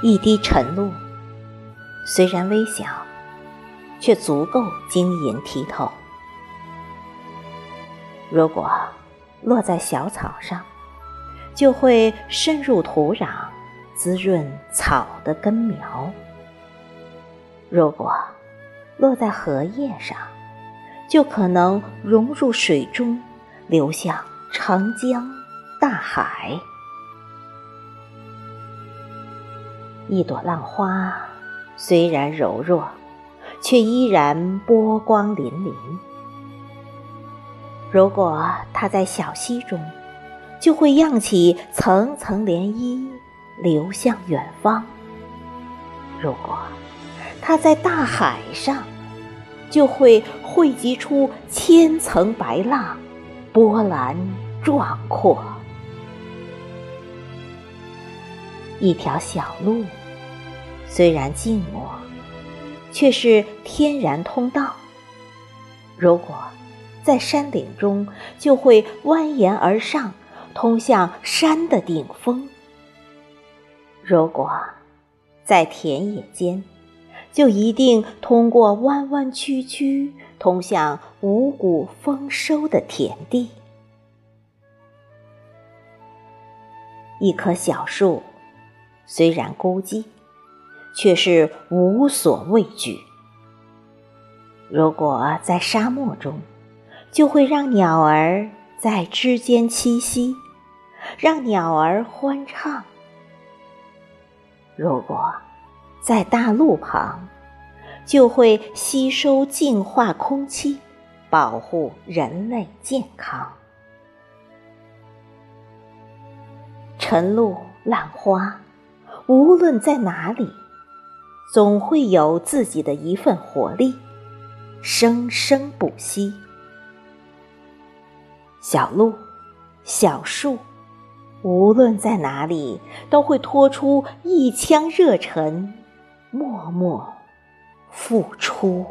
一滴晨露，虽然微小，却足够晶莹剔透。如果落在小草上，就会深入土壤，滋润草的根苗；如果落在荷叶上，就可能融入水中，流向长江、大海。一朵浪花虽然柔弱，却依然波光粼粼。如果它在小溪中，就会漾起层层涟漪，流向远方；如果它在大海上，就会汇集出千层白浪，波澜壮阔。一条小路，虽然静默，却是天然通道。如果在山顶中，就会蜿蜒而上，通向山的顶峰；如果在田野间，就一定通过弯弯曲曲，通向五谷丰收的田地。一棵小树。虽然孤寂，却是无所畏惧。如果在沙漠中，就会让鸟儿在枝间栖息，让鸟儿欢唱；如果在大路旁，就会吸收净化空气，保护人类健康。晨露，浪花。无论在哪里，总会有自己的一份活力，生生不息。小路，小树，无论在哪里，都会拖出一腔热忱，默默付出。